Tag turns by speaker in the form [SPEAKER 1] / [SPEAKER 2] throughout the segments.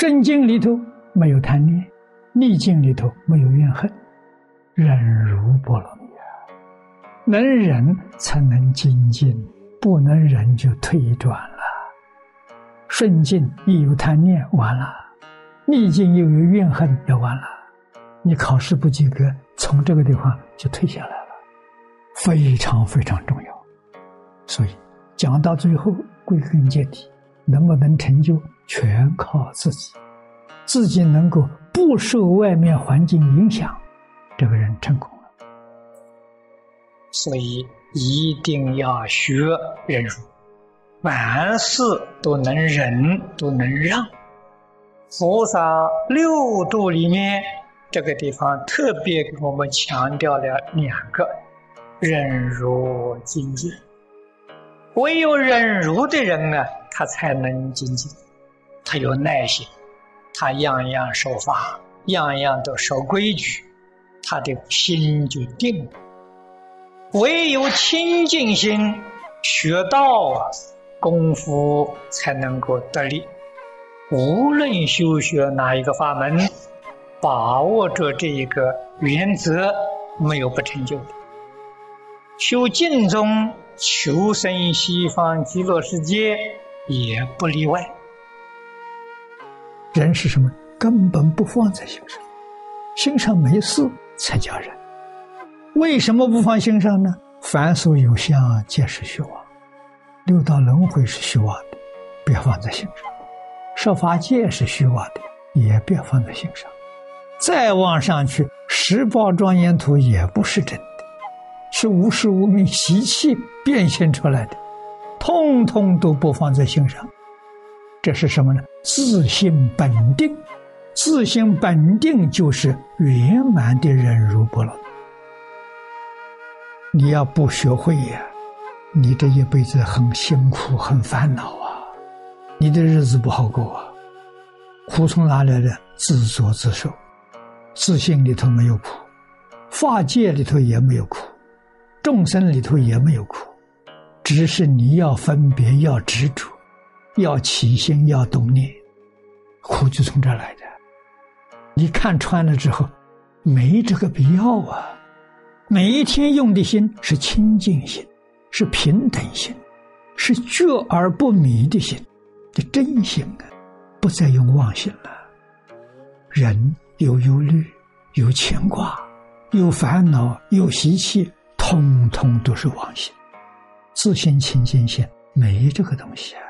[SPEAKER 1] 顺境里头没有贪念，逆境里头没有怨恨，忍辱波罗蜜啊！能忍才能精进，不能忍就退转了。顺境一有贪念，完了；逆境又有怨恨，也完了。你考试不及格，从这个地方就退下来了，非常非常重要。所以讲到最后，归根结底，能不能成就，全靠自己。自己能够不受外面环境影响，这个人成功了。
[SPEAKER 2] 所以一定要学忍辱，万事都能忍，都能让。佛萨六度里面，这个地方特别给我们强调了两个：忍辱精进。唯有忍辱的人啊，他才能精进，他有耐心。他样样守法，样样都守规矩，他的心就定了。唯有清净心学道啊，功夫才能够得力。无论修学哪一个法门，把握着这一个原则，没有不成就的。修净宗、求生西方极乐世界，也不例外。
[SPEAKER 1] 人是什么？根本不放在心上，心上没事才叫人。为什么不放心上呢？凡所有相，皆是虚妄。六道轮回是虚妄的，别放在心上；设法界是虚妄的，也别放在心上。再往上去，十宝庄严图也不是真的，是无时无名习气变现出来的，通通都不放在心上。这是什么呢？自性本定，自性本定就是圆满的忍辱波罗。你要不学会呀，你这一辈子很辛苦，很烦恼啊，你的日子不好过啊。苦从哪来的？自作自受，自信里头没有苦，法界里头也没有苦，众生里头也没有苦，只是你要分别，要执着。要起心，要动念，苦就从这儿来的。你看穿了之后，没这个必要啊！每一天用的心是清净心，是平等心，是觉而不迷的心，的真心啊！不再用妄心了。人有忧虑，有牵挂，有烦恼，有习气，通通都是妄心。自心清净心没这个东西啊！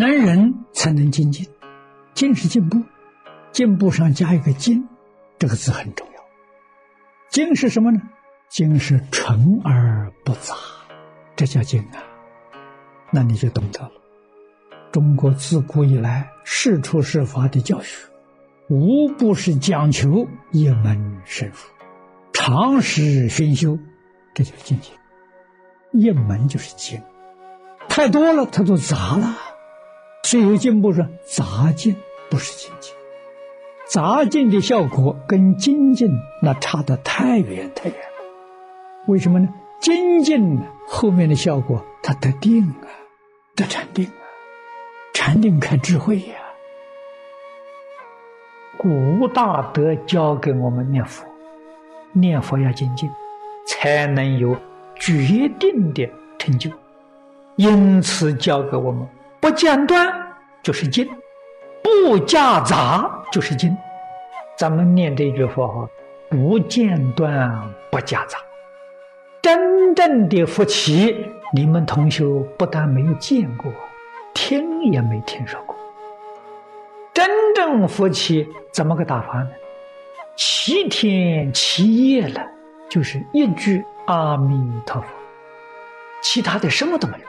[SPEAKER 1] 能人才能精进，进是进步，进步上加一个“精”这个字很重要。精是什么呢？精是纯而不杂，这叫精啊。那你就懂得了。中国自古以来，世出世法的教学，无不是讲求一门深入，常识熏修，这就是境界。一门就是精，太多了，它就杂了。虽有进步，说杂进不是精进，杂进的效果跟精进那差得太远太远了。为什么呢？精进，后面的效果它得定啊，得禅定啊，禅定开智慧呀。古大德教给我们念佛，念佛要精进，才能有决定的成就。因此教给我们。不间断就是静，不夹杂就是静。咱们念这句佛号，不间断不夹杂。真正的福气，你们同学不但没有见过，听也没听说过。真正福气怎么个打法呢？七天七夜了，就是一句阿弥陀佛，其他的什么都没有。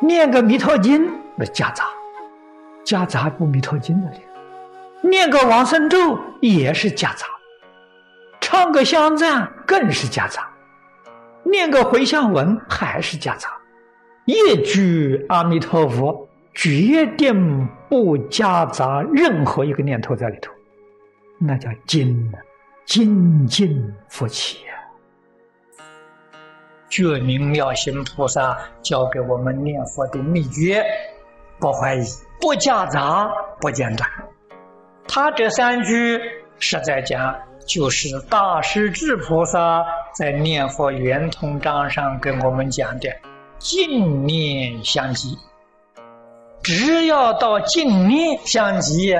[SPEAKER 1] 念个弥陀经那夹杂，夹杂不弥陀经的里；念个往生咒也是夹杂，唱个香赞更是夹杂，念个回向文还是夹杂。一句阿弥陀佛，决定不夹杂任何一个念头在里头，那叫精啊，精进福气呀。觉明妙心菩萨教给我们念佛的秘诀，不怀疑，
[SPEAKER 2] 不夹杂，不间断。他这三句实在讲，就是大势至菩萨在念佛圆通章上跟我们讲的净念相继。只要到净念相继，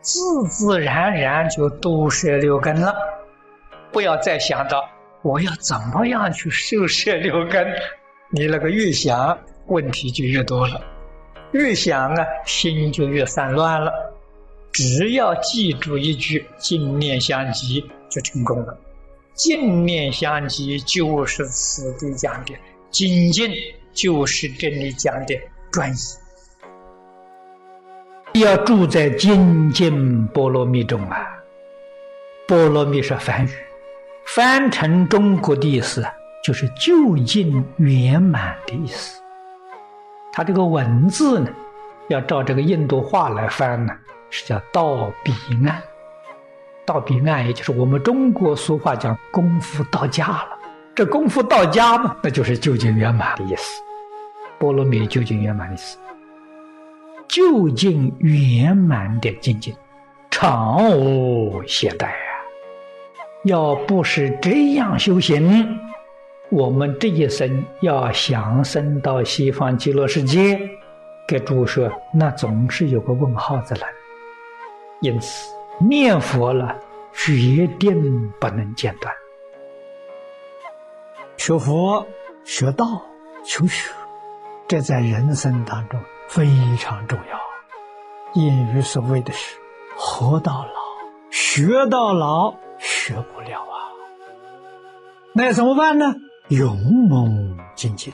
[SPEAKER 2] 自自然然就都舍六根了。不要再想到我要怎么样去受摄六根，你那个越想问题就越多了，越想啊心就越散乱了。只要记住一句“净念相继”就成功了。净念相继就是此地讲的精进，就是这里讲的专一。
[SPEAKER 1] 要住在精进波罗蜜中啊！波罗蜜是梵语，翻成中国的意思就是就近圆满的意思。它这个文字呢，要照这个印度话来翻呢。是叫到彼岸，到彼岸，也就是我们中国俗话讲功夫到家了。这功夫到家嘛，那就是究竟圆满的意思。波罗蜜究竟圆满的意思，究竟圆满的境界，常无懈怠！要不是这样修行，我们这一生要想生到西方极乐世界，给诸说，那总是有个问号在那。因此，念佛了，决定不能间断。学佛、学道、求学，这在人生当中非常重要。谚语所谓的是“活到老，学到老”，学不了啊。那怎么办呢？勇猛精进。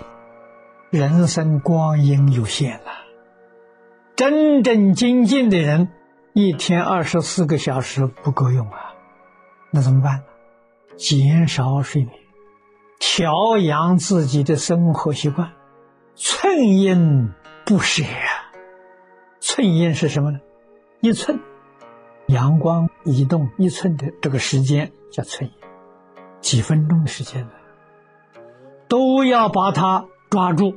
[SPEAKER 1] 人生光阴有限啊，真正精进的人。一天二十四个小时不够用啊，那怎么办？减少睡眠，调养自己的生活习惯，寸阴不舍。寸阴是什么呢？一寸，阳光移动一寸的这个时间叫寸阴，几分钟的时间呢，都要把它抓住，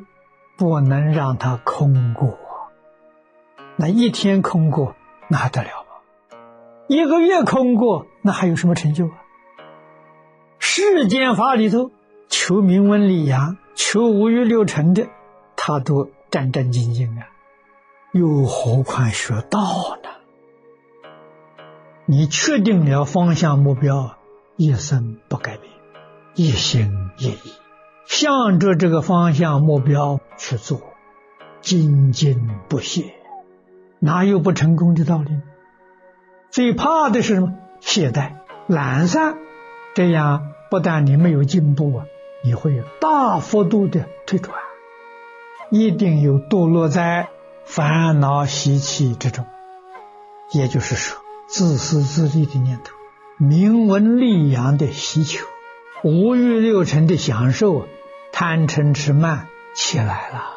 [SPEAKER 1] 不能让它空过。那一天空过。那还得了吗？一个月空过，那还有什么成就啊？世间法里头，求名闻利养、求五欲六尘的，他都战战兢兢啊，又何况学道呢？你确定了方向目标，一生不改变，一心一意，向着这个方向目标去做，精进不懈。哪有不成功的道理？最怕的是什么？懈怠、懒散，这样不但你没有进步啊，你会大幅度的退转，一定有堕落在烦恼习气之中。也就是说，自私自利的念头、名闻利养的需求、五欲六尘的享受、贪嗔痴慢起来了。